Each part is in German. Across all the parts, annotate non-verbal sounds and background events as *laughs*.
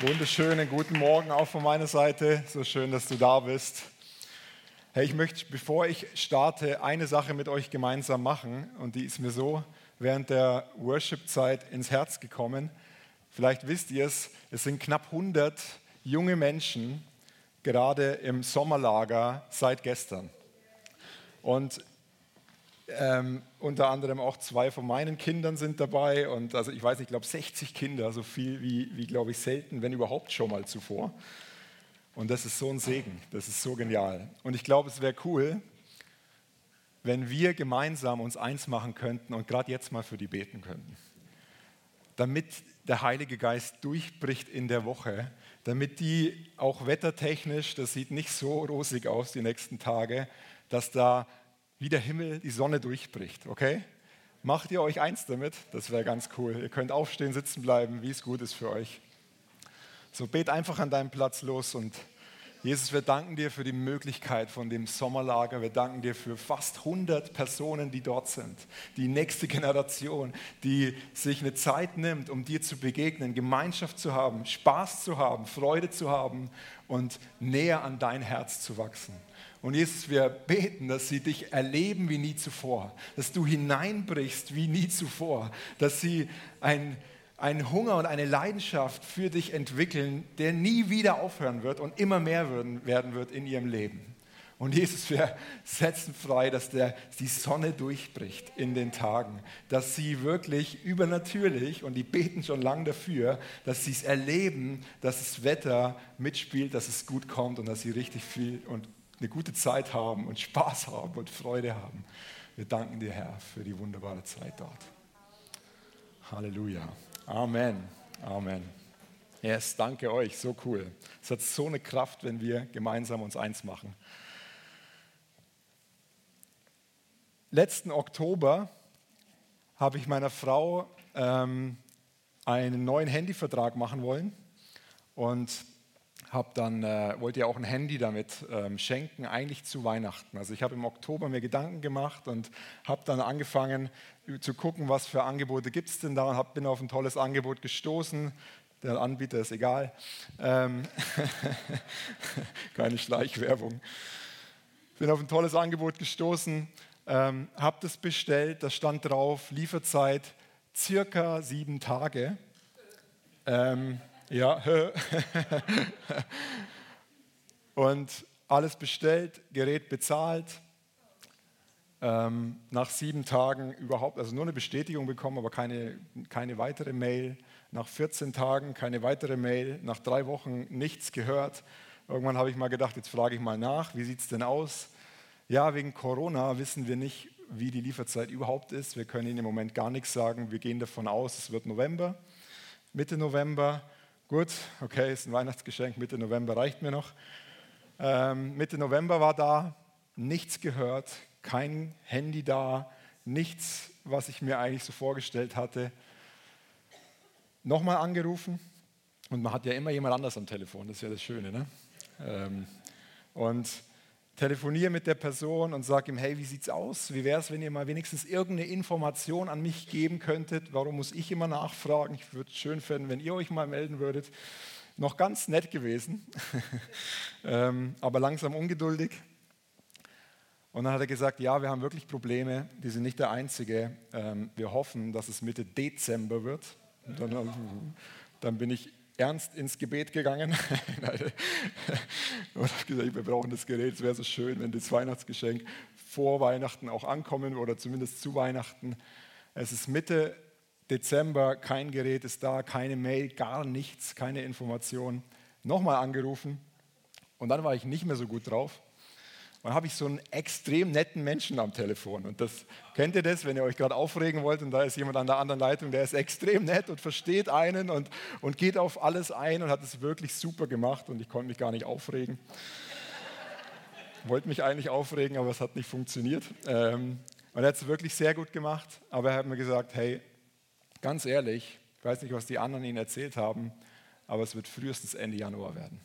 Wunderschönen guten Morgen auch von meiner Seite. So schön, dass du da bist. Hey, ich möchte, bevor ich starte, eine Sache mit euch gemeinsam machen. Und die ist mir so während der Worship-Zeit ins Herz gekommen. Vielleicht wisst ihr es, es sind knapp 100 junge Menschen gerade im Sommerlager seit gestern. Und ähm, unter anderem auch zwei von meinen Kindern sind dabei und also ich weiß nicht, ich glaube 60 Kinder, so viel wie, wie glaube ich selten, wenn überhaupt schon mal zuvor. Und das ist so ein Segen, das ist so genial. Und ich glaube, es wäre cool, wenn wir gemeinsam uns eins machen könnten und gerade jetzt mal für die beten könnten. Damit der Heilige Geist durchbricht in der Woche, damit die auch wettertechnisch, das sieht nicht so rosig aus die nächsten Tage, dass da wie der Himmel die Sonne durchbricht, okay? Macht ihr euch eins damit? Das wäre ganz cool. Ihr könnt aufstehen, sitzen bleiben, wie es gut ist für euch. So bet einfach an deinem Platz los und Jesus, wir danken dir für die Möglichkeit von dem Sommerlager. Wir danken dir für fast 100 Personen, die dort sind. Die nächste Generation, die sich eine Zeit nimmt, um dir zu begegnen, Gemeinschaft zu haben, Spaß zu haben, Freude zu haben und näher an dein Herz zu wachsen. Und Jesus, wir beten, dass sie dich erleben wie nie zuvor, dass du hineinbrichst wie nie zuvor, dass sie ein, einen Hunger und eine Leidenschaft für dich entwickeln, der nie wieder aufhören wird und immer mehr werden wird in ihrem Leben. Und Jesus, wir setzen frei, dass der, die Sonne durchbricht in den Tagen, dass sie wirklich übernatürlich, und die beten schon lange dafür, dass sie es erleben, dass das Wetter mitspielt, dass es gut kommt und dass sie richtig viel und eine gute Zeit haben und Spaß haben und Freude haben. Wir danken dir, Herr, für die wunderbare Zeit dort. Halleluja. Amen. Amen. Yes, danke euch, so cool. Es hat so eine Kraft, wenn wir gemeinsam uns eins machen. Letzten Oktober habe ich meiner Frau ähm, einen neuen Handyvertrag machen wollen und hab dann, äh, wollte ja auch ein Handy damit ähm, schenken, eigentlich zu Weihnachten. Also ich habe im Oktober mir Gedanken gemacht und habe dann angefangen zu gucken, was für Angebote gibt es denn da und hab, bin auf ein tolles Angebot gestoßen. Der Anbieter ist egal. Ähm *laughs* Keine Schleichwerbung. Bin auf ein tolles Angebot gestoßen, ähm, habe das bestellt, da stand drauf, Lieferzeit circa sieben Tage. Ähm, ja, *laughs* und alles bestellt, Gerät bezahlt. Ähm, nach sieben Tagen überhaupt, also nur eine Bestätigung bekommen, aber keine, keine weitere Mail. Nach 14 Tagen keine weitere Mail. Nach drei Wochen nichts gehört. Irgendwann habe ich mal gedacht, jetzt frage ich mal nach, wie sieht es denn aus? Ja, wegen Corona wissen wir nicht, wie die Lieferzeit überhaupt ist. Wir können Ihnen im Moment gar nichts sagen. Wir gehen davon aus, es wird November, Mitte November. Gut, okay, ist ein Weihnachtsgeschenk, Mitte November reicht mir noch. Ähm, Mitte November war da, nichts gehört, kein Handy da, nichts, was ich mir eigentlich so vorgestellt hatte. Nochmal angerufen und man hat ja immer jemand anders am Telefon, das ist ja das Schöne. Ne? Ähm, und telefoniere mit der Person und sage ihm, hey, wie sieht's aus? Wie wäre es, wenn ihr mal wenigstens irgendeine Information an mich geben könntet? Warum muss ich immer nachfragen? Ich würde es schön finden, wenn ihr euch mal melden würdet. Noch ganz nett gewesen, *laughs* ähm, aber langsam ungeduldig. Und dann hat er gesagt, ja, wir haben wirklich Probleme, die sind nicht der einzige. Ähm, wir hoffen, dass es Mitte Dezember wird. Dann, dann bin ich ernst ins Gebet gegangen *laughs* und habe gesagt, wir brauchen das Gerät. Es wäre so schön, wenn das Weihnachtsgeschenk vor Weihnachten auch ankommen oder zumindest zu Weihnachten. Es ist Mitte Dezember, kein Gerät ist da, keine Mail, gar nichts, keine Information. Nochmal angerufen und dann war ich nicht mehr so gut drauf dann habe ich so einen extrem netten Menschen am Telefon. Und das kennt ihr das, wenn ihr euch gerade aufregen wollt und da ist jemand an der anderen Leitung, der ist extrem nett und versteht einen und, und geht auf alles ein und hat es wirklich super gemacht und ich konnte mich gar nicht aufregen. Wollte mich eigentlich aufregen, aber es hat nicht funktioniert. Ähm, und er hat es wirklich sehr gut gemacht, aber er hat mir gesagt, hey, ganz ehrlich, ich weiß nicht, was die anderen Ihnen erzählt haben, aber es wird frühestens Ende Januar werden.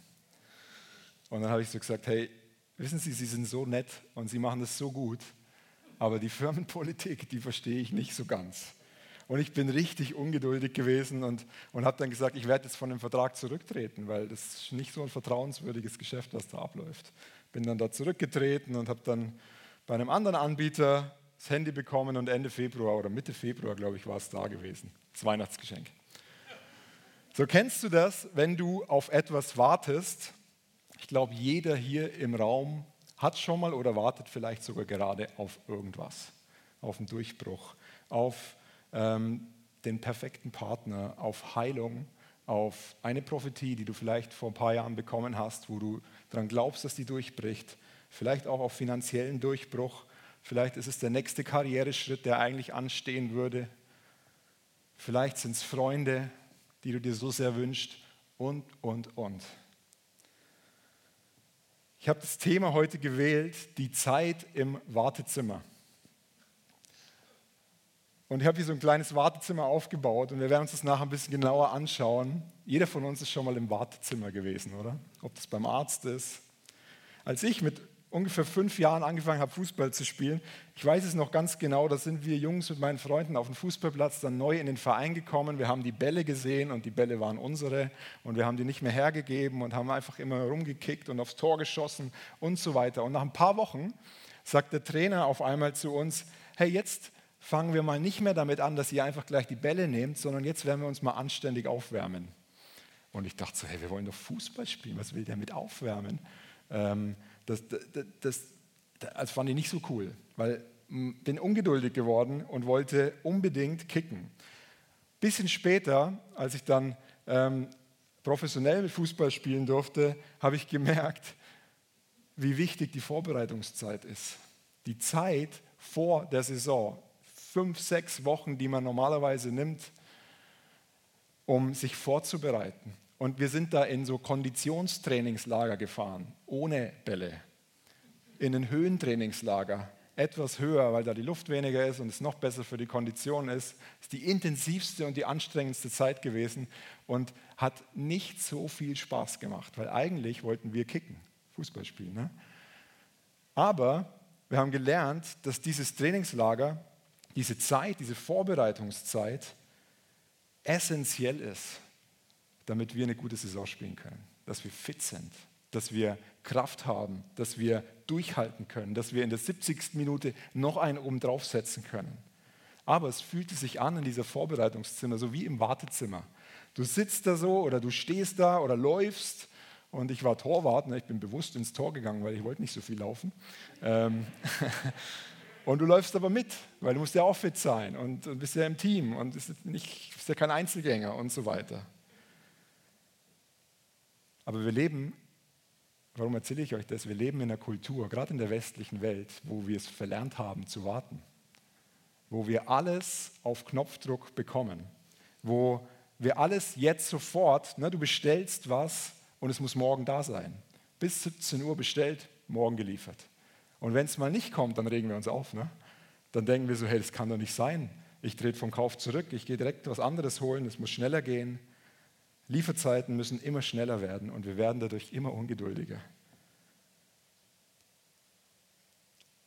Und dann habe ich so gesagt, hey, Wissen Sie, Sie sind so nett und Sie machen das so gut, aber die Firmenpolitik, die verstehe ich nicht so ganz. Und ich bin richtig ungeduldig gewesen und, und habe dann gesagt, ich werde jetzt von dem Vertrag zurücktreten, weil das ist nicht so ein vertrauenswürdiges Geschäft, was da abläuft. Bin dann da zurückgetreten und habe dann bei einem anderen Anbieter das Handy bekommen und Ende Februar oder Mitte Februar, glaube ich, war es da gewesen. Das Weihnachtsgeschenk. So kennst du das, wenn du auf etwas wartest? Ich glaube, jeder hier im Raum hat schon mal oder wartet vielleicht sogar gerade auf irgendwas, auf einen Durchbruch, auf ähm, den perfekten Partner, auf Heilung, auf eine Prophetie, die du vielleicht vor ein paar Jahren bekommen hast, wo du daran glaubst, dass die durchbricht, vielleicht auch auf finanziellen Durchbruch, vielleicht ist es der nächste Karriereschritt, der eigentlich anstehen würde, vielleicht sind es Freunde, die du dir so sehr wünschst und, und, und. Ich habe das Thema heute gewählt, die Zeit im Wartezimmer. Und ich habe hier so ein kleines Wartezimmer aufgebaut und wir werden uns das nachher ein bisschen genauer anschauen. Jeder von uns ist schon mal im Wartezimmer gewesen, oder? Ob das beim Arzt ist. Als ich mit ungefähr fünf Jahren angefangen habe, Fußball zu spielen. Ich weiß es noch ganz genau, da sind wir Jungs mit meinen Freunden auf dem Fußballplatz dann neu in den Verein gekommen. Wir haben die Bälle gesehen und die Bälle waren unsere und wir haben die nicht mehr hergegeben und haben einfach immer rumgekickt und aufs Tor geschossen und so weiter. Und nach ein paar Wochen sagt der Trainer auf einmal zu uns, hey, jetzt fangen wir mal nicht mehr damit an, dass ihr einfach gleich die Bälle nehmt, sondern jetzt werden wir uns mal anständig aufwärmen. Und ich dachte so, hey, wir wollen doch Fußball spielen, was will der mit aufwärmen? Ähm, das, das, das, das fand ich nicht so cool, weil bin ungeduldig geworden und wollte unbedingt kicken. Bisschen später, als ich dann ähm, professionell Fußball spielen durfte, habe ich gemerkt, wie wichtig die Vorbereitungszeit ist. Die Zeit vor der Saison, fünf, sechs Wochen, die man normalerweise nimmt, um sich vorzubereiten. Und wir sind da in so Konditionstrainingslager gefahren, ohne Bälle. In ein Höhentrainingslager, etwas höher, weil da die Luft weniger ist und es noch besser für die Kondition ist. Ist die intensivste und die anstrengendste Zeit gewesen und hat nicht so viel Spaß gemacht, weil eigentlich wollten wir kicken, Fußball spielen. Ne? Aber wir haben gelernt, dass dieses Trainingslager, diese Zeit, diese Vorbereitungszeit essentiell ist damit wir eine gute Saison spielen können, dass wir fit sind, dass wir Kraft haben, dass wir durchhalten können, dass wir in der 70. Minute noch einen oben draufsetzen können. Aber es fühlte sich an in dieser Vorbereitungszimmer, so wie im Wartezimmer. Du sitzt da so oder du stehst da oder läufst und ich war Torwart, ne? ich bin bewusst ins Tor gegangen, weil ich wollte nicht so viel laufen. Ähm *laughs* und du läufst aber mit, weil du musst ja auch fit sein und, bist ja im Team und bist, nicht, bist ja kein Einzelgänger und so weiter. Aber wir leben, warum erzähle ich euch das? Wir leben in einer Kultur, gerade in der westlichen Welt, wo wir es verlernt haben zu warten, wo wir alles auf Knopfdruck bekommen, wo wir alles jetzt sofort, ne, du bestellst was und es muss morgen da sein. Bis 17 Uhr bestellt, morgen geliefert. Und wenn es mal nicht kommt, dann regen wir uns auf. Ne? Dann denken wir so, hey, das kann doch nicht sein. Ich trete vom Kauf zurück, ich gehe direkt was anderes holen, es muss schneller gehen. Lieferzeiten müssen immer schneller werden und wir werden dadurch immer ungeduldiger.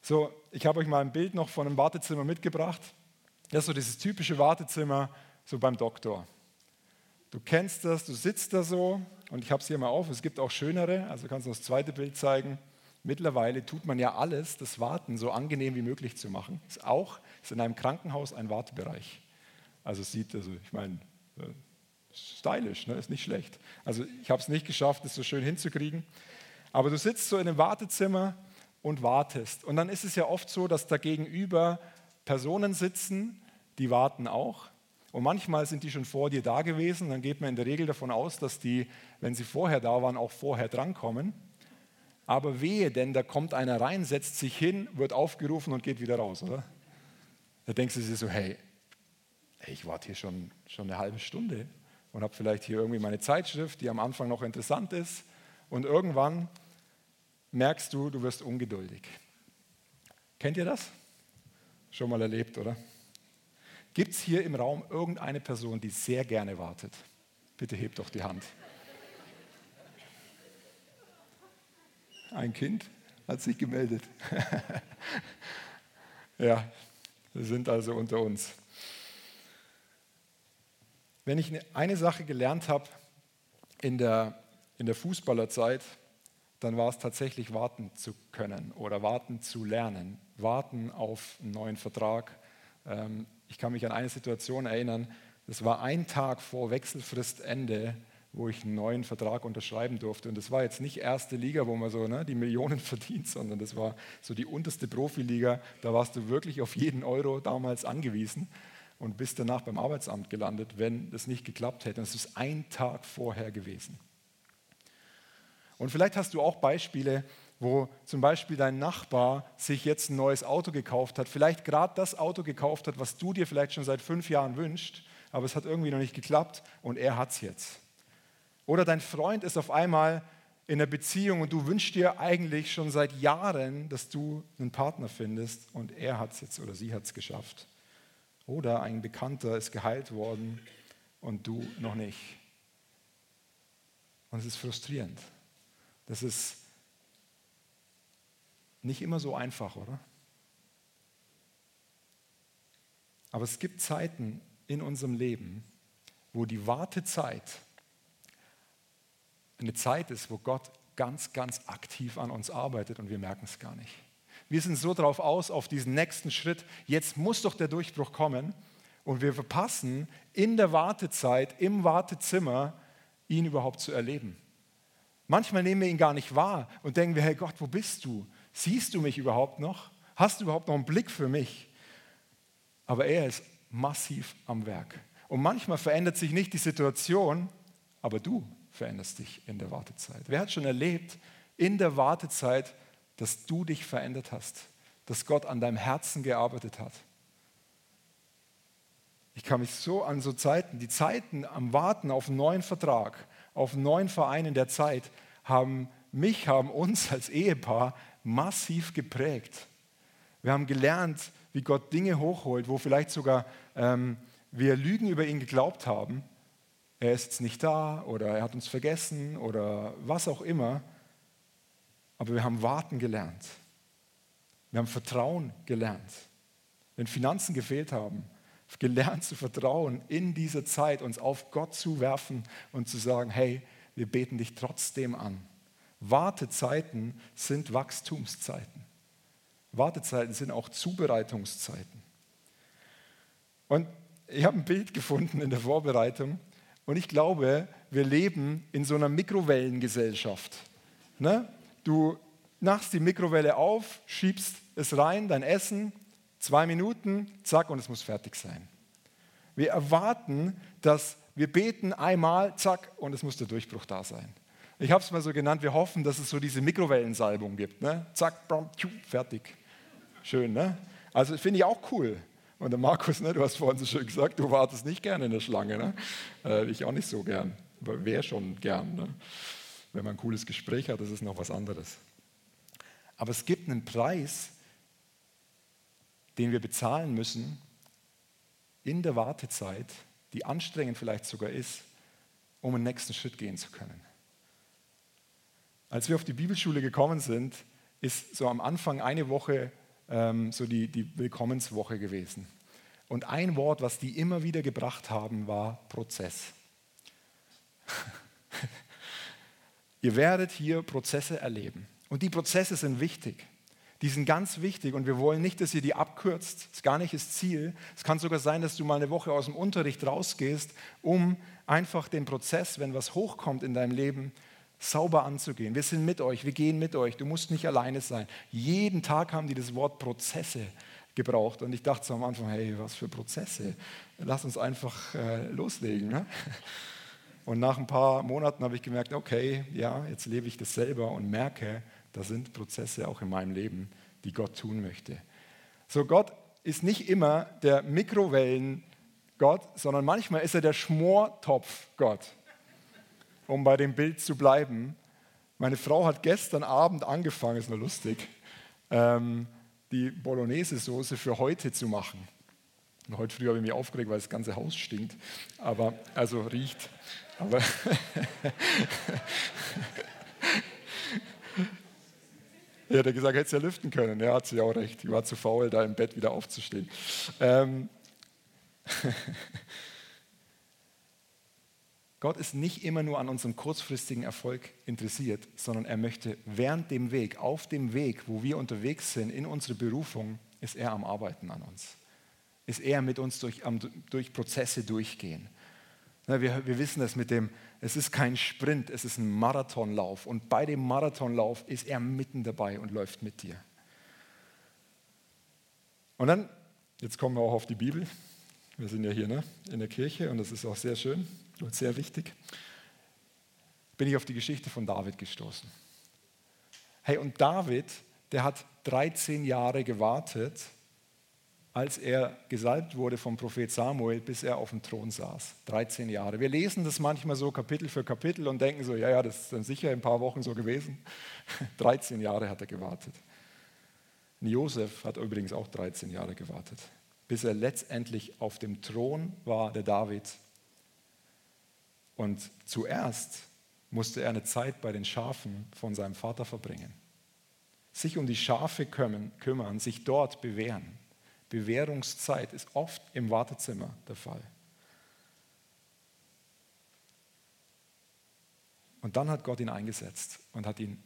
So, ich habe euch mal ein Bild noch von einem Wartezimmer mitgebracht. Das ist so dieses typische Wartezimmer so beim Doktor. Du kennst das, du sitzt da so und ich habe es hier mal auf. Es gibt auch schönere, also kannst du das zweite Bild zeigen. Mittlerweile tut man ja alles, das Warten so angenehm wie möglich zu machen. Ist auch ist in einem Krankenhaus ein Wartebereich. Also sieht, also ich meine, stylisch, ne? ist nicht schlecht. Also ich habe es nicht geschafft, es so schön hinzukriegen. Aber du sitzt so in einem Wartezimmer und wartest. Und dann ist es ja oft so, dass da gegenüber Personen sitzen, die warten auch. Und manchmal sind die schon vor dir da gewesen. Dann geht man in der Regel davon aus, dass die, wenn sie vorher da waren, auch vorher drankommen. Aber wehe, denn da kommt einer rein, setzt sich hin, wird aufgerufen und geht wieder raus, oder? Da denkst du dir so, hey, ich warte hier schon, schon eine halbe Stunde und habe vielleicht hier irgendwie meine Zeitschrift, die am Anfang noch interessant ist. Und irgendwann merkst du, du wirst ungeduldig. Kennt ihr das? Schon mal erlebt, oder? Gibt es hier im Raum irgendeine Person, die sehr gerne wartet? Bitte hebt doch die Hand. Ein Kind hat sich gemeldet. *laughs* ja, wir sind also unter uns. Wenn ich eine Sache gelernt habe in der, in der Fußballerzeit, dann war es tatsächlich warten zu können oder warten zu lernen, warten auf einen neuen Vertrag. Ähm, ich kann mich an eine Situation erinnern, das war ein Tag vor Wechselfristende, wo ich einen neuen Vertrag unterschreiben durfte. Und das war jetzt nicht erste Liga, wo man so ne, die Millionen *laughs* verdient, sondern das war so die unterste Profiliga. Da warst du wirklich auf jeden Euro damals angewiesen und bist danach beim Arbeitsamt gelandet, wenn das nicht geklappt hätte. Es ist ein Tag vorher gewesen. Und vielleicht hast du auch Beispiele, wo zum Beispiel dein Nachbar sich jetzt ein neues Auto gekauft hat, vielleicht gerade das Auto gekauft hat, was du dir vielleicht schon seit fünf Jahren wünschst, aber es hat irgendwie noch nicht geklappt und er hat es jetzt. Oder dein Freund ist auf einmal in einer Beziehung und du wünschst dir eigentlich schon seit Jahren, dass du einen Partner findest und er hat es jetzt oder sie hat es geschafft. Oder ein Bekannter ist geheilt worden und du noch nicht. Und es ist frustrierend. Das ist nicht immer so einfach, oder? Aber es gibt Zeiten in unserem Leben, wo die Wartezeit eine Zeit ist, wo Gott ganz, ganz aktiv an uns arbeitet und wir merken es gar nicht. Wir sind so drauf aus, auf diesen nächsten Schritt, jetzt muss doch der Durchbruch kommen und wir verpassen in der Wartezeit, im Wartezimmer, ihn überhaupt zu erleben. Manchmal nehmen wir ihn gar nicht wahr und denken wir, hey Gott, wo bist du? Siehst du mich überhaupt noch? Hast du überhaupt noch einen Blick für mich? Aber er ist massiv am Werk. Und manchmal verändert sich nicht die Situation, aber du veränderst dich in der Wartezeit. Wer hat schon erlebt in der Wartezeit, dass du dich verändert hast, dass Gott an deinem Herzen gearbeitet hat? Ich kann mich so an so Zeiten, die Zeiten am Warten auf einen neuen Vertrag, auf einen neuen Verein in der Zeit, haben mich, haben uns als Ehepaar massiv geprägt. Wir haben gelernt, wie Gott Dinge hochholt, wo vielleicht sogar ähm, wir Lügen über ihn geglaubt haben. Er ist jetzt nicht da oder er hat uns vergessen oder was auch immer. Aber wir haben warten gelernt. Wir haben Vertrauen gelernt. Wenn Finanzen gefehlt haben, gelernt zu vertrauen in dieser Zeit, uns auf Gott zu werfen und zu sagen, hey, wir beten dich trotzdem an. Wartezeiten sind Wachstumszeiten. Wartezeiten sind auch Zubereitungszeiten. Und ich habe ein Bild gefunden in der Vorbereitung und ich glaube, wir leben in so einer Mikrowellengesellschaft. Ne? Du machst die Mikrowelle auf, schiebst es rein, dein Essen, zwei Minuten, zack, und es muss fertig sein. Wir erwarten, dass wir beten einmal, zack, und es muss der Durchbruch da sein. Ich habe es mal so genannt, wir hoffen, dass es so diese Mikrowellensalbung gibt. Ne? Zack, bam, tschu, fertig. Schön, ne? Also finde ich auch cool. Und der Markus, ne, du hast vorhin so schön gesagt, du wartest nicht gerne in der Schlange. Ne? Äh, ich auch nicht so gern, aber wer schon gern. Ne? Wenn man ein cooles Gespräch hat, das ist noch was anderes. Aber es gibt einen Preis, den wir bezahlen müssen in der Wartezeit, die anstrengend vielleicht sogar ist, um einen nächsten Schritt gehen zu können. Als wir auf die Bibelschule gekommen sind, ist so am Anfang eine Woche ähm, so die, die Willkommenswoche gewesen. Und ein Wort, was die immer wieder gebracht haben, war Prozess. *laughs* ihr werdet hier Prozesse erleben. Und die Prozesse sind wichtig. Die sind ganz wichtig und wir wollen nicht, dass ihr die abkürzt. Das ist gar nicht das Ziel. Es kann sogar sein, dass du mal eine Woche aus dem Unterricht rausgehst, um einfach den Prozess, wenn was hochkommt in deinem Leben, sauber anzugehen. Wir sind mit euch, wir gehen mit euch. Du musst nicht alleine sein. Jeden Tag haben die das Wort Prozesse gebraucht und ich dachte so am Anfang, hey, was für Prozesse? Lass uns einfach äh, loslegen. Ne? Und nach ein paar Monaten habe ich gemerkt, okay, ja, jetzt lebe ich das selber und merke, da sind Prozesse auch in meinem Leben, die Gott tun möchte. So, Gott ist nicht immer der Mikrowellen-Gott, sondern manchmal ist er der Schmortopf-Gott um bei dem Bild zu bleiben. Meine Frau hat gestern Abend angefangen, ist nur lustig, ähm, die Bolognese-Soße für heute zu machen. Und heute früh habe ich mich aufgeregt, weil das ganze Haus stinkt, aber also riecht. Aber *laughs* Er hat gesagt, hätte es ja lüften können. Er hat sie auch recht. Ich war zu faul, da im Bett wieder aufzustehen. Ähm *laughs* Gott ist nicht immer nur an unserem kurzfristigen Erfolg interessiert, sondern er möchte während dem Weg, auf dem Weg, wo wir unterwegs sind, in unsere Berufung, ist er am Arbeiten an uns. Ist er mit uns durch, durch Prozesse durchgehen. Wir, wir wissen das mit dem, es ist kein Sprint, es ist ein Marathonlauf. Und bei dem Marathonlauf ist er mitten dabei und läuft mit dir. Und dann, jetzt kommen wir auch auf die Bibel. Wir sind ja hier ne, in der Kirche und das ist auch sehr schön und sehr wichtig. Bin ich auf die Geschichte von David gestoßen. Hey, und David, der hat 13 Jahre gewartet, als er gesalbt wurde vom Prophet Samuel, bis er auf dem Thron saß. 13 Jahre. Wir lesen das manchmal so Kapitel für Kapitel und denken so, ja, ja, das ist dann sicher in ein paar Wochen so gewesen. *laughs* 13 Jahre hat er gewartet. Josef hat übrigens auch 13 Jahre gewartet, bis er letztendlich auf dem Thron war, der David. Und zuerst musste er eine Zeit bei den Schafen von seinem Vater verbringen. Sich um die Schafe kümmern, sich dort bewähren. Bewährungszeit ist oft im Wartezimmer der Fall. Und dann hat Gott ihn eingesetzt und hat ihn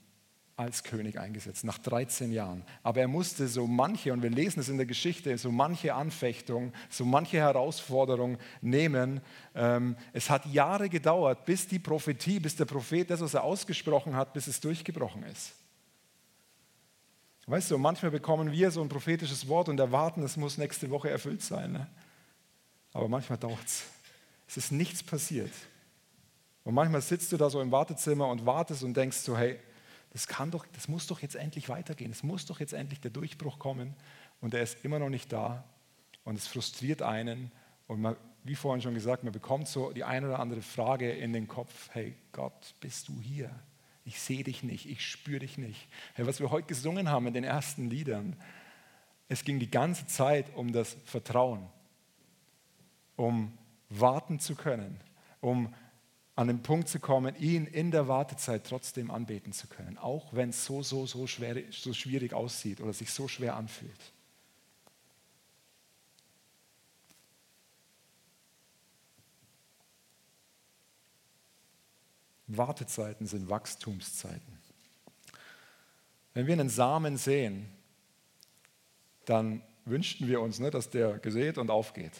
als König eingesetzt, nach 13 Jahren. Aber er musste so manche, und wir lesen es in der Geschichte, so manche Anfechtung, so manche Herausforderung nehmen. Ähm, es hat Jahre gedauert, bis die Prophetie, bis der Prophet das, was er ausgesprochen hat, bis es durchgebrochen ist. Weißt du, manchmal bekommen wir so ein prophetisches Wort und erwarten, es muss nächste Woche erfüllt sein. Ne? Aber manchmal dauert es. Es ist nichts passiert. Und manchmal sitzt du da so im Wartezimmer und wartest und denkst so, hey, das kann doch, das muss doch jetzt endlich weitergehen. Es muss doch jetzt endlich der Durchbruch kommen. Und er ist immer noch nicht da. Und es frustriert einen. Und man, wie vorhin schon gesagt, man bekommt so die eine oder andere Frage in den Kopf, hey Gott, bist du hier? Ich sehe dich nicht, ich spüre dich nicht. Hey, was wir heute gesungen haben in den ersten Liedern, es ging die ganze Zeit um das Vertrauen, um warten zu können, um an den Punkt zu kommen, ihn in der Wartezeit trotzdem anbeten zu können, auch wenn es so, so, so, schwer, so schwierig aussieht oder sich so schwer anfühlt. Wartezeiten sind Wachstumszeiten. Wenn wir einen Samen sehen, dann wünschten wir uns, ne, dass der gesät und aufgeht.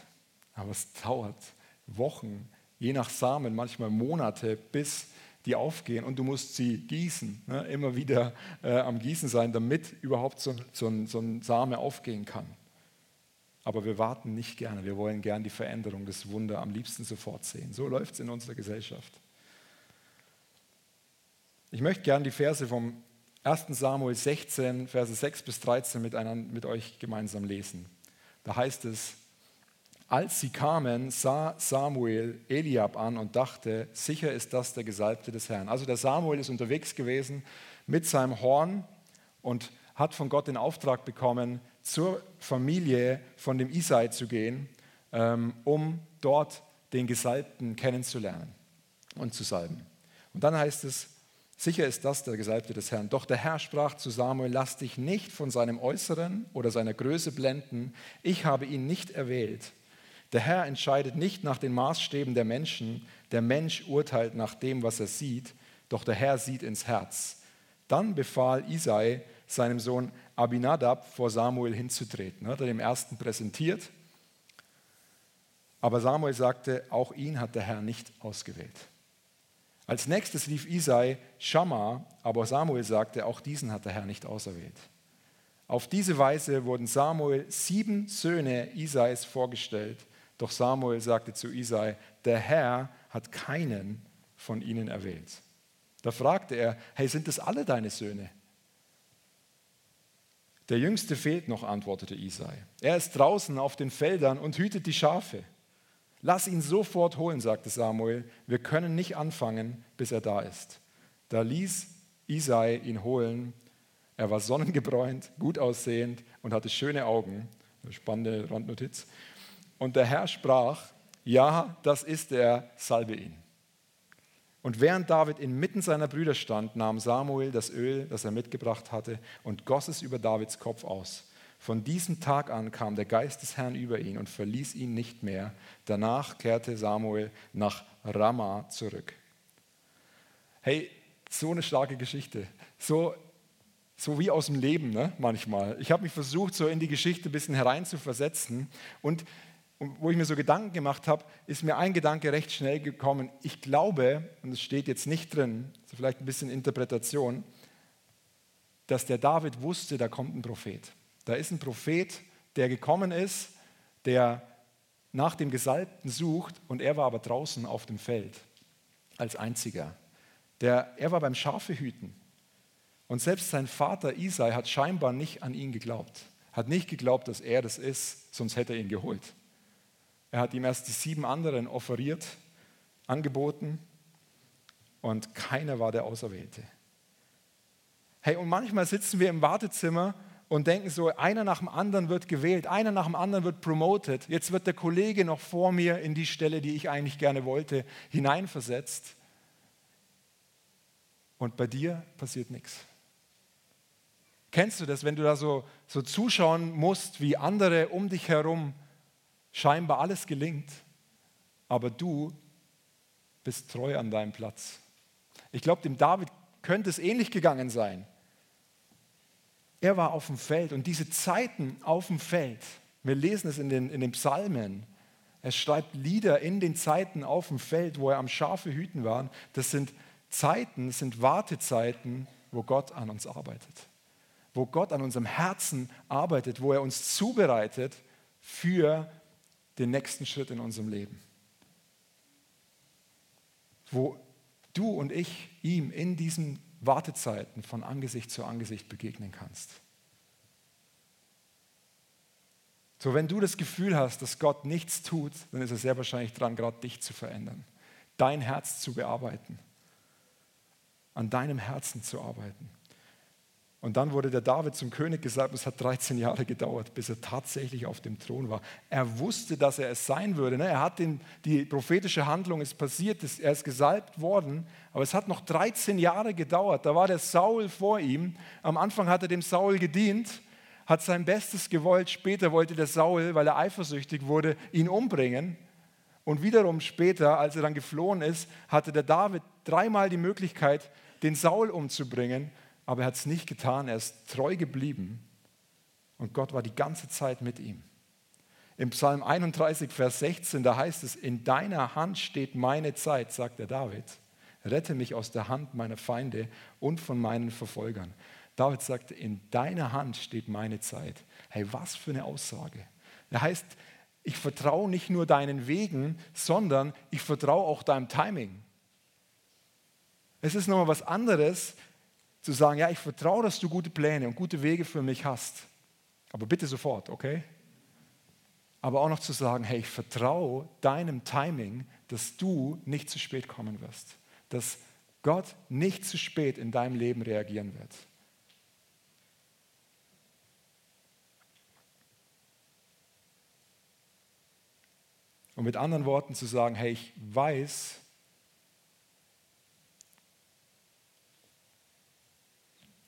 Aber es dauert Wochen, je nach Samen, manchmal Monate, bis die aufgehen und du musst sie gießen, ne, immer wieder äh, am Gießen sein, damit überhaupt so, so, so ein Same aufgehen kann. Aber wir warten nicht gerne, wir wollen gern die Veränderung, das Wunder am liebsten sofort sehen. So läuft es in unserer Gesellschaft. Ich möchte gerne die Verse vom 1. Samuel 16, Verse 6 bis 13 mit, mit euch gemeinsam lesen. Da heißt es, als sie kamen, sah Samuel Eliab an und dachte, sicher ist das der Gesalbte des Herrn. Also der Samuel ist unterwegs gewesen mit seinem Horn und hat von Gott den Auftrag bekommen, zur Familie von dem Isai zu gehen, ähm, um dort den Gesalbten kennenzulernen und zu salben. Und dann heißt es, Sicher ist das der Gesalbte des Herrn. Doch der Herr sprach zu Samuel, lass dich nicht von seinem Äußeren oder seiner Größe blenden. Ich habe ihn nicht erwählt. Der Herr entscheidet nicht nach den Maßstäben der Menschen. Der Mensch urteilt nach dem, was er sieht. Doch der Herr sieht ins Herz. Dann befahl Isai seinem Sohn Abinadab vor Samuel hinzutreten. Hat er dem ersten präsentiert. Aber Samuel sagte, auch ihn hat der Herr nicht ausgewählt. Als nächstes rief Isai Schamma, aber Samuel sagte, auch diesen hat der Herr nicht auserwählt. Auf diese Weise wurden Samuel sieben Söhne Isais vorgestellt, doch Samuel sagte zu Isai, der Herr hat keinen von ihnen erwählt. Da fragte er, hey, sind das alle deine Söhne? Der Jüngste fehlt noch, antwortete Isai. Er ist draußen auf den Feldern und hütet die Schafe. Lass ihn sofort holen, sagte Samuel. Wir können nicht anfangen, bis er da ist. Da ließ Isai ihn holen. Er war sonnengebräunt, gut aussehend und hatte schöne Augen. Spannende Randnotiz. Und der Herr sprach: Ja, das ist er, salbe ihn. Und während David inmitten seiner Brüder stand, nahm Samuel das Öl, das er mitgebracht hatte, und goss es über Davids Kopf aus. Von diesem Tag an kam der Geist des Herrn über ihn und verließ ihn nicht mehr. Danach kehrte Samuel nach Rama zurück. Hey, so eine starke Geschichte. So, so wie aus dem Leben ne, manchmal. Ich habe mich versucht, so in die Geschichte ein bisschen hereinzuversetzen. Und, und wo ich mir so Gedanken gemacht habe, ist mir ein Gedanke recht schnell gekommen. Ich glaube, und es steht jetzt nicht drin, so vielleicht ein bisschen Interpretation, dass der David wusste, da kommt ein Prophet. Da ist ein Prophet, der gekommen ist, der nach dem Gesalbten sucht und er war aber draußen auf dem Feld als einziger. Der, er war beim Schafehüten. Und selbst sein Vater Isai hat scheinbar nicht an ihn geglaubt. Hat nicht geglaubt, dass er das ist, sonst hätte er ihn geholt. Er hat ihm erst die sieben anderen offeriert, angeboten und keiner war der Auserwählte. Hey, und manchmal sitzen wir im Wartezimmer und denken so, einer nach dem anderen wird gewählt, einer nach dem anderen wird promoted. Jetzt wird der Kollege noch vor mir in die Stelle, die ich eigentlich gerne wollte, hineinversetzt. Und bei dir passiert nichts. Kennst du das, wenn du da so, so zuschauen musst, wie andere um dich herum scheinbar alles gelingt, aber du bist treu an deinem Platz? Ich glaube, dem David könnte es ähnlich gegangen sein. Er war auf dem Feld und diese Zeiten auf dem Feld, wir lesen es in den, in den Psalmen, er schreibt Lieder in den Zeiten auf dem Feld, wo er am Schafe hüten war. Das sind Zeiten, das sind Wartezeiten, wo Gott an uns arbeitet. Wo Gott an unserem Herzen arbeitet, wo er uns zubereitet für den nächsten Schritt in unserem Leben. Wo du und ich ihm in diesen Wartezeiten von Angesicht zu Angesicht begegnen kannst. So, wenn du das Gefühl hast, dass Gott nichts tut, dann ist er sehr wahrscheinlich dran, gerade dich zu verändern, dein Herz zu bearbeiten, an deinem Herzen zu arbeiten. Und dann wurde der David zum König gesagt, es hat 13 Jahre gedauert, bis er tatsächlich auf dem Thron war. Er wusste, dass er es sein würde. Ne? Er hat den, die prophetische Handlung ist passiert, er ist gesalbt worden, aber es hat noch 13 Jahre gedauert. Da war der Saul vor ihm. Am Anfang hat er dem Saul gedient, hat sein Bestes gewollt. Später wollte der Saul, weil er eifersüchtig wurde, ihn umbringen. Und wiederum später, als er dann geflohen ist, hatte der David dreimal die Möglichkeit, den Saul umzubringen aber er hat es nicht getan, er ist treu geblieben und Gott war die ganze Zeit mit ihm. Im Psalm 31, Vers 16, da heißt es, in deiner Hand steht meine Zeit, sagt der David. Rette mich aus der Hand meiner Feinde und von meinen Verfolgern. David sagte, in deiner Hand steht meine Zeit. Hey, was für eine Aussage. Das heißt, ich vertraue nicht nur deinen Wegen, sondern ich vertraue auch deinem Timing. Es ist nochmal was anderes, zu sagen, ja, ich vertraue, dass du gute Pläne und gute Wege für mich hast. Aber bitte sofort, okay? Aber auch noch zu sagen, hey, ich vertraue deinem Timing, dass du nicht zu spät kommen wirst. Dass Gott nicht zu spät in deinem Leben reagieren wird. Und mit anderen Worten zu sagen, hey, ich weiß,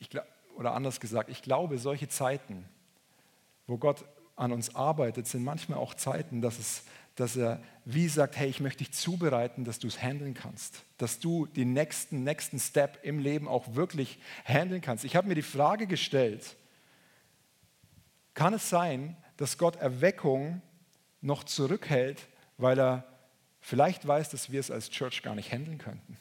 ich, oder anders gesagt, ich glaube, solche Zeiten, wo Gott an uns arbeitet, sind manchmal auch Zeiten, dass, es, dass er wie sagt, hey, ich möchte dich zubereiten, dass du es handeln kannst, dass du den nächsten, nächsten Step im Leben auch wirklich handeln kannst. Ich habe mir die Frage gestellt, kann es sein, dass Gott Erweckung noch zurückhält, weil er vielleicht weiß, dass wir es als Church gar nicht handeln könnten?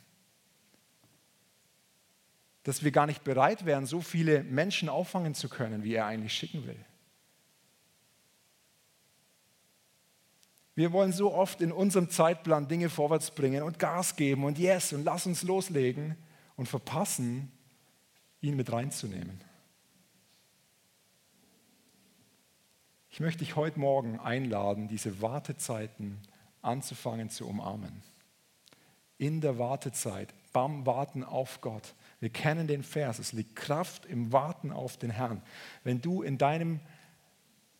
Dass wir gar nicht bereit wären, so viele Menschen auffangen zu können, wie er eigentlich schicken will. Wir wollen so oft in unserem Zeitplan Dinge vorwärts bringen und Gas geben und yes und lass uns loslegen und verpassen, ihn mit reinzunehmen. Ich möchte dich heute Morgen einladen, diese Wartezeiten anzufangen zu umarmen. In der Wartezeit, beim Warten auf Gott, wir kennen den Vers, es liegt Kraft im Warten auf den Herrn. Wenn du in deinem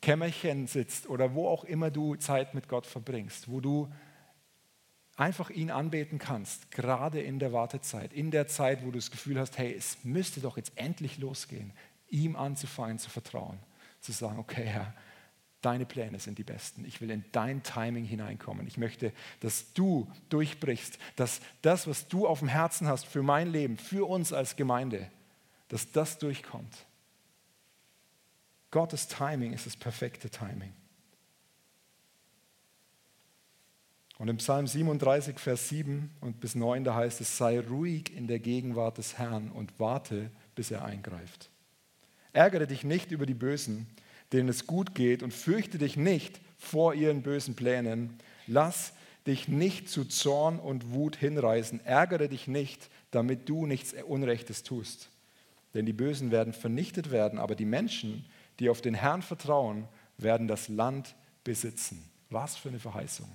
Kämmerchen sitzt oder wo auch immer du Zeit mit Gott verbringst, wo du einfach ihn anbeten kannst, gerade in der Wartezeit, in der Zeit, wo du das Gefühl hast, hey, es müsste doch jetzt endlich losgehen, ihm anzufangen zu vertrauen, zu sagen, okay Herr, Deine Pläne sind die besten. Ich will in dein Timing hineinkommen. Ich möchte, dass du durchbrichst, dass das, was du auf dem Herzen hast für mein Leben, für uns als Gemeinde, dass das durchkommt. Gottes Timing ist das perfekte Timing. Und im Psalm 37, Vers 7 und bis 9, da heißt es, sei ruhig in der Gegenwart des Herrn und warte, bis er eingreift. Ärgere dich nicht über die Bösen, denen es gut geht, und fürchte dich nicht vor ihren bösen Plänen. Lass dich nicht zu Zorn und Wut hinreißen. Ärgere dich nicht, damit du nichts Unrechtes tust. Denn die Bösen werden vernichtet werden, aber die Menschen, die auf den Herrn vertrauen, werden das Land besitzen. Was für eine Verheißung.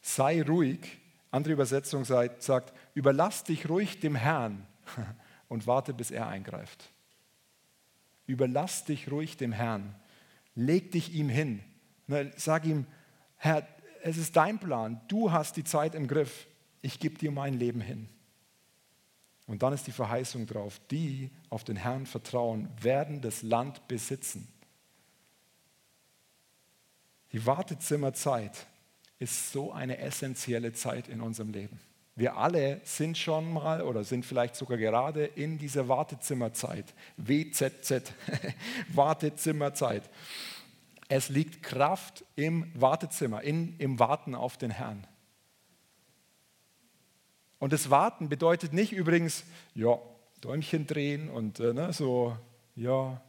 Sei ruhig. Andere Übersetzung sagt, überlass dich ruhig dem Herrn *laughs* und warte, bis er eingreift. Überlass dich ruhig dem Herrn. Leg dich ihm hin. Ne, sag ihm, Herr, es ist dein Plan. Du hast die Zeit im Griff. Ich gebe dir mein Leben hin. Und dann ist die Verheißung drauf, die auf den Herrn vertrauen, werden das Land besitzen. Die Wartezimmerzeit ist so eine essentielle Zeit in unserem Leben. Wir alle sind schon mal oder sind vielleicht sogar gerade in dieser Wartezimmerzeit. WZZ, *laughs* Wartezimmerzeit. Es liegt Kraft im Wartezimmer, in, im Warten auf den Herrn. Und das Warten bedeutet nicht übrigens, ja, Däumchen drehen und äh, ne, so, ja,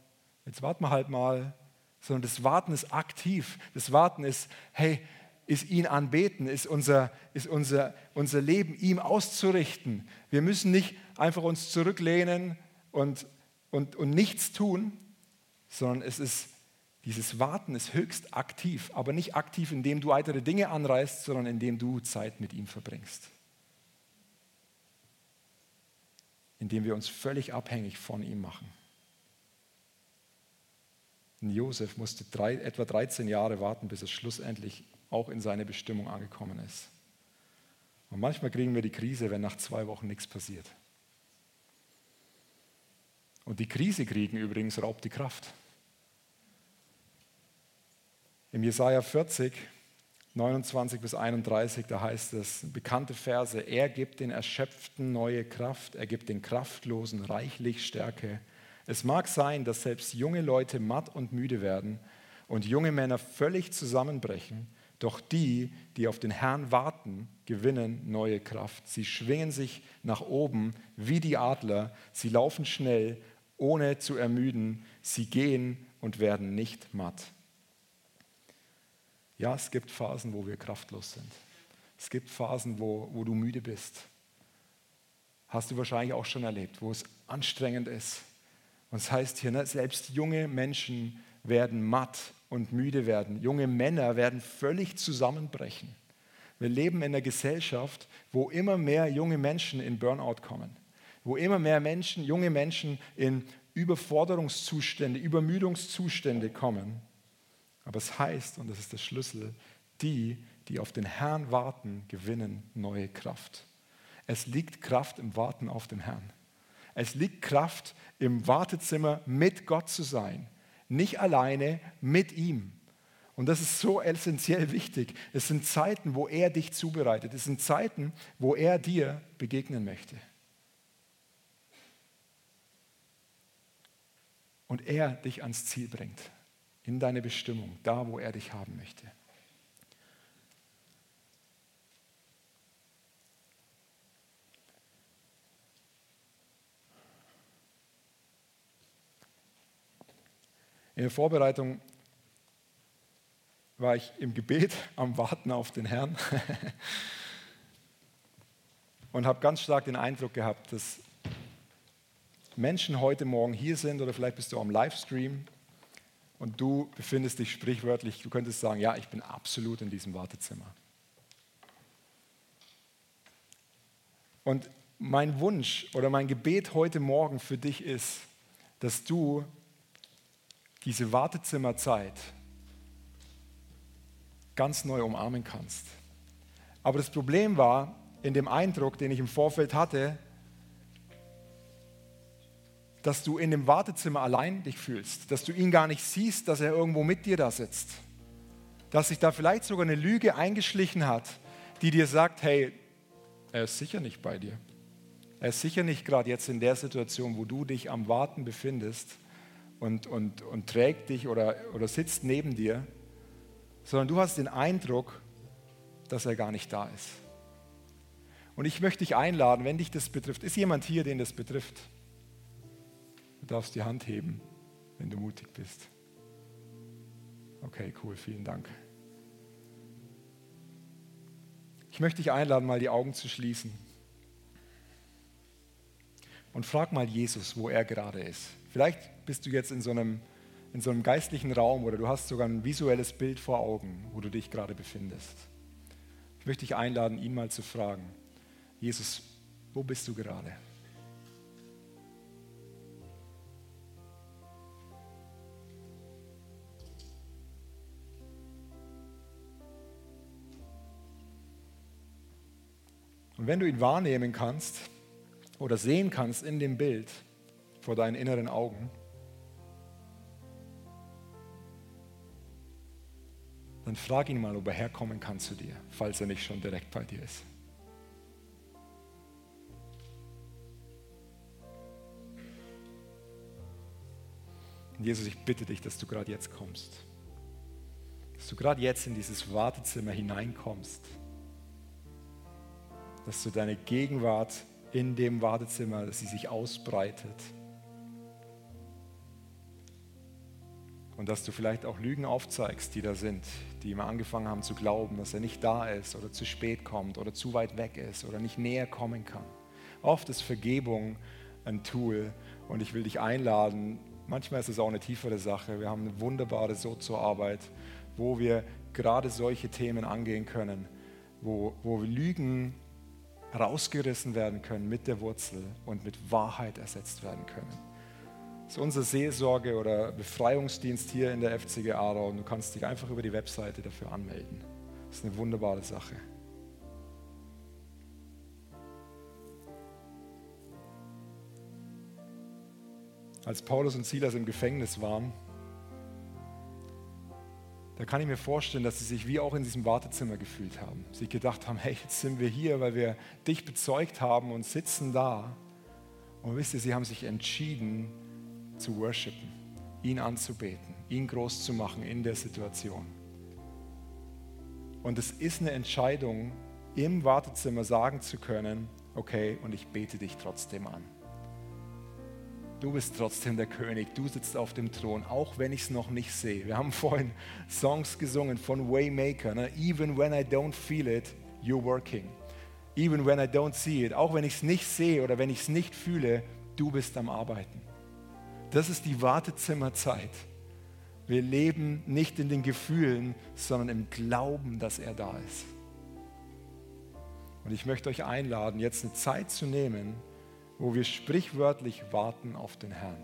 jetzt warten wir halt mal, sondern das Warten ist aktiv. Das Warten ist, hey, ist ihn anbeten, ist unser, ist unser, unser Leben ihm auszurichten. Wir müssen nicht einfach uns zurücklehnen und, und, und nichts tun, sondern es ist, dieses Warten ist höchst aktiv, aber nicht aktiv, indem du weitere Dinge anreißt, sondern indem du Zeit mit ihm verbringst. Indem wir uns völlig abhängig von ihm machen. Und Josef musste drei, etwa 13 Jahre warten, bis er schlussendlich auch in seine Bestimmung angekommen ist. Und manchmal kriegen wir die Krise, wenn nach zwei Wochen nichts passiert. Und die Krise kriegen übrigens raubt die Kraft. Im Jesaja 40, 29 bis 31, da heißt es, bekannte Verse, er gibt den Erschöpften neue Kraft, er gibt den Kraftlosen reichlich Stärke. Es mag sein, dass selbst junge Leute matt und müde werden und junge Männer völlig zusammenbrechen, doch die, die auf den Herrn warten, gewinnen neue Kraft. Sie schwingen sich nach oben wie die Adler. Sie laufen schnell, ohne zu ermüden. Sie gehen und werden nicht matt. Ja, es gibt Phasen, wo wir kraftlos sind. Es gibt Phasen, wo, wo du müde bist. Hast du wahrscheinlich auch schon erlebt, wo es anstrengend ist. Und es heißt hier, ne, selbst junge Menschen werden matt und müde werden. Junge Männer werden völlig zusammenbrechen. Wir leben in einer Gesellschaft, wo immer mehr junge Menschen in Burnout kommen, wo immer mehr Menschen, junge Menschen in Überforderungszustände, Übermüdungszustände kommen. Aber es heißt, und das ist der Schlüssel, die, die auf den Herrn warten, gewinnen neue Kraft. Es liegt Kraft im Warten auf den Herrn. Es liegt Kraft im Wartezimmer mit Gott zu sein, nicht alleine mit ihm. Und das ist so essentiell wichtig. Es sind Zeiten, wo er dich zubereitet. Es sind Zeiten, wo er dir begegnen möchte. Und er dich ans Ziel bringt, in deine Bestimmung, da, wo er dich haben möchte. In der Vorbereitung war ich im Gebet *laughs* am Warten auf den Herrn *laughs* und habe ganz stark den Eindruck gehabt, dass Menschen heute Morgen hier sind oder vielleicht bist du am Livestream und du befindest dich sprichwörtlich, du könntest sagen, ja, ich bin absolut in diesem Wartezimmer. Und mein Wunsch oder mein Gebet heute Morgen für dich ist, dass du diese Wartezimmerzeit ganz neu umarmen kannst. Aber das Problem war, in dem Eindruck, den ich im Vorfeld hatte, dass du in dem Wartezimmer allein dich fühlst, dass du ihn gar nicht siehst, dass er irgendwo mit dir da sitzt, dass sich da vielleicht sogar eine Lüge eingeschlichen hat, die dir sagt, hey, er ist sicher nicht bei dir. Er ist sicher nicht gerade jetzt in der Situation, wo du dich am Warten befindest und, und, und trägt dich oder, oder sitzt neben dir, sondern du hast den Eindruck, dass er gar nicht da ist. Und ich möchte dich einladen, wenn dich das betrifft. Ist jemand hier, den das betrifft? Du darfst die Hand heben, wenn du mutig bist. Okay, cool, vielen Dank. Ich möchte dich einladen, mal die Augen zu schließen. Und frag mal Jesus, wo er gerade ist. Vielleicht bist du jetzt in so einem, in so einem geistlichen Raum oder du hast sogar ein visuelles Bild vor Augen, wo du dich gerade befindest. Ich möchte dich einladen, ihn mal zu fragen. Jesus, wo bist du gerade? Und wenn du ihn wahrnehmen kannst oder sehen kannst in dem Bild vor deinen inneren Augen, dann frag ihn mal, ob er herkommen kann zu dir, falls er nicht schon direkt bei dir ist. Und Jesus, ich bitte dich, dass du gerade jetzt kommst. Dass du gerade jetzt in dieses Wartezimmer hineinkommst dass du deine Gegenwart in dem Wartezimmer, dass sie sich ausbreitet. Und dass du vielleicht auch Lügen aufzeigst, die da sind, die immer angefangen haben zu glauben, dass er nicht da ist oder zu spät kommt oder zu weit weg ist oder nicht näher kommen kann. Oft ist Vergebung ein Tool und ich will dich einladen. Manchmal ist es auch eine tiefere Sache. Wir haben eine wunderbare Sozo-Arbeit, wo wir gerade solche Themen angehen können, wo, wo Lügen rausgerissen werden können mit der Wurzel und mit Wahrheit ersetzt werden können. Das ist unser Seelsorge- oder Befreiungsdienst hier in der FCG Aarau und du kannst dich einfach über die Webseite dafür anmelden. Das ist eine wunderbare Sache. Als Paulus und Silas im Gefängnis waren, da kann ich mir vorstellen, dass sie sich wie auch in diesem Wartezimmer gefühlt haben. Sie gedacht haben, hey, jetzt sind wir hier, weil wir dich bezeugt haben und sitzen da. Und wisst ihr, sie haben sich entschieden zu worshipen, ihn anzubeten, ihn groß zu machen in der Situation. Und es ist eine Entscheidung, im Wartezimmer sagen zu können, okay, und ich bete dich trotzdem an. Du bist trotzdem der König, du sitzt auf dem Thron, auch wenn ich es noch nicht sehe. Wir haben *laughs* vorhin Songs gesungen von Waymaker. Ne? Even when I don't feel it, you're working. Even when I don't see it, auch wenn ich es nicht sehe oder wenn ich es nicht fühle, du bist am Arbeiten. Das ist die Wartezimmerzeit. Wir leben nicht in den Gefühlen, sondern im Glauben, dass er da ist. Und ich möchte euch einladen, jetzt eine Zeit zu nehmen, wo wir sprichwörtlich warten auf den Herrn.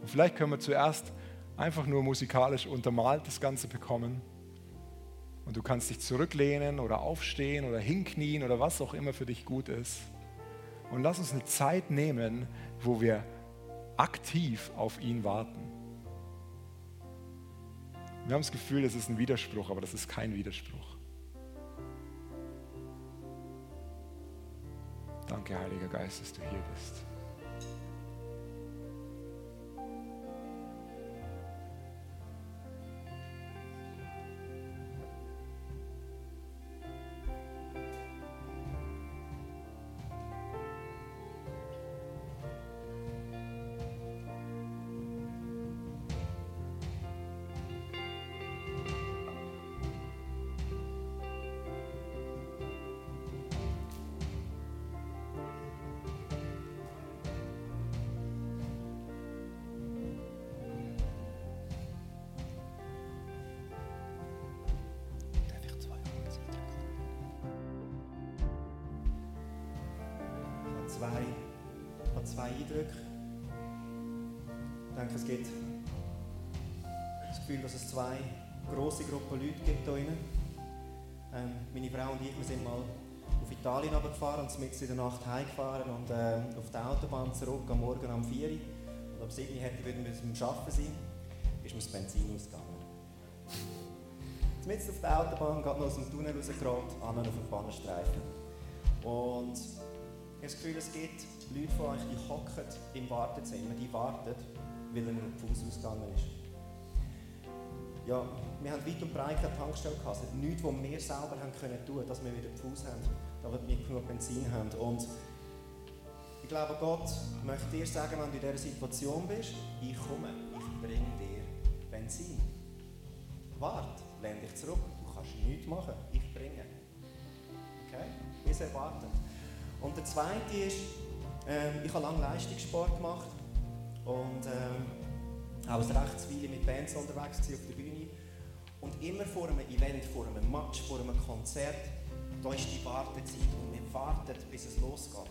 Und vielleicht können wir zuerst einfach nur musikalisch untermalt das Ganze bekommen. Und du kannst dich zurücklehnen oder aufstehen oder hinknien oder was auch immer für dich gut ist. Und lass uns eine Zeit nehmen, wo wir aktiv auf ihn warten. Wir haben das Gefühl, das ist ein Widerspruch, aber das ist kein Widerspruch. Danke, Heiliger Geist, dass du hier bist. Zwei, habe zwei Eindrücke. Ich denke, es gibt das Gefühl, dass es zwei große Gruppen Leute gibt hier. Ähm, meine Frau und ich wir sind mal auf Italien runtergefahren und sind in der Nacht heimgefahren und ähm, auf der Autobahn zurück am Morgen um 4 Uhr. ab 7 Uhr hätte, würden wir beim Arbeiten sein, ist mir das Benzin ausgegangen. Mitten auf der Autobahn, gerade noch aus dem Tunnel rausgerannt, an auf den. Und habe das Gefühl, es gibt Leute von euch, die hocken im Wartezimmer, die warten, weil ihnen ein Fuß ausgegangen ist. Ja, wir haben weit und breit keine Tankstelle gehabt. Es nichts, was wir selber haben können tun, dass wir wieder Fuß haben, damit wir genug Benzin haben. Und ich glaube, Gott möchte dir sagen, wenn du in dieser Situation bist, ich komme, ich bringe dir Benzin. Wart, lehn dich zurück, du kannst nichts machen, ich bringe. Okay? Wir sind erwartend. Und der zweite ist, ähm, ich habe lange Leistungssport gemacht und ähm, auch recht viele mit Bands unterwegs auf der Bühne. Und immer vor einem Event, vor einem Match, vor einem Konzert, da ist die Wartezeit und wir warten, bis es losgeht.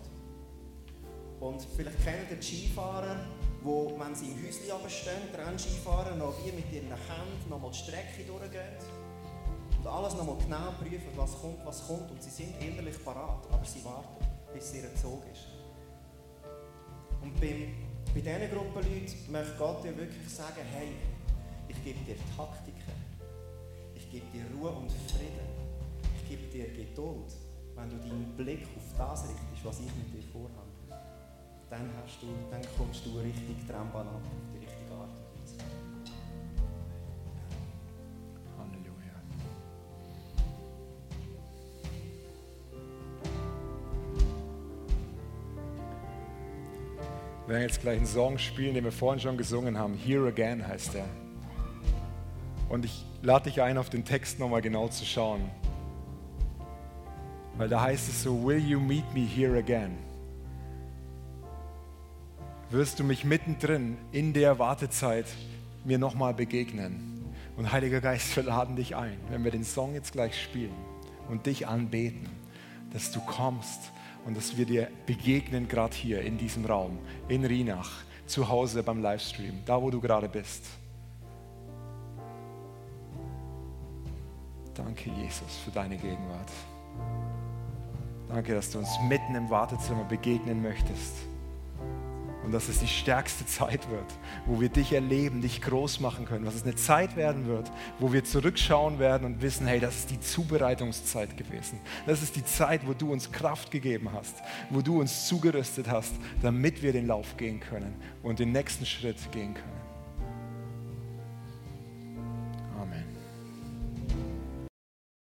Und vielleicht kennt ihr Skifahrer, wo, wenn sie im Häuschen stehen, die Rennskifahrer, noch wie mit ihren Händen nochmal die Strecke durchgehen und alles nochmal genau prüfen, was kommt, was kommt. Und sie sind innerlich parat, aber sie warten, bis ihr Zug ist. Und beim, bei diesen Gruppen Leuten möchte Gott dir wirklich sagen, hey, ich gebe dir Taktiken, ich gebe dir Ruhe und Frieden, ich gebe dir Geduld, wenn du deinen Blick auf das richtest, was ich mit dir vorhabe. Dann, hast du, dann kommst du richtig Trambahn ab, Wir werden jetzt gleich einen Song spielen, den wir vorhin schon gesungen haben. Here Again heißt er. Und ich lade dich ein, auf den Text nochmal genau zu schauen. Weil da heißt es so, Will you meet me here again? wirst du mich mittendrin in der Wartezeit mir nochmal begegnen. Und Heiliger Geist, wir laden dich ein, wenn wir den Song jetzt gleich spielen und dich anbeten, dass du kommst und dass wir dir begegnen, gerade hier in diesem Raum, in Rinach, zu Hause beim Livestream, da wo du gerade bist. Danke, Jesus, für deine Gegenwart. Danke, dass du uns mitten im Wartezimmer begegnen möchtest und dass es die stärkste Zeit wird, wo wir dich erleben, dich groß machen können, dass es eine Zeit werden wird, wo wir zurückschauen werden und wissen, hey, das ist die Zubereitungszeit gewesen. Das ist die Zeit, wo du uns Kraft gegeben hast, wo du uns zugerüstet hast, damit wir den Lauf gehen können und den nächsten Schritt gehen können.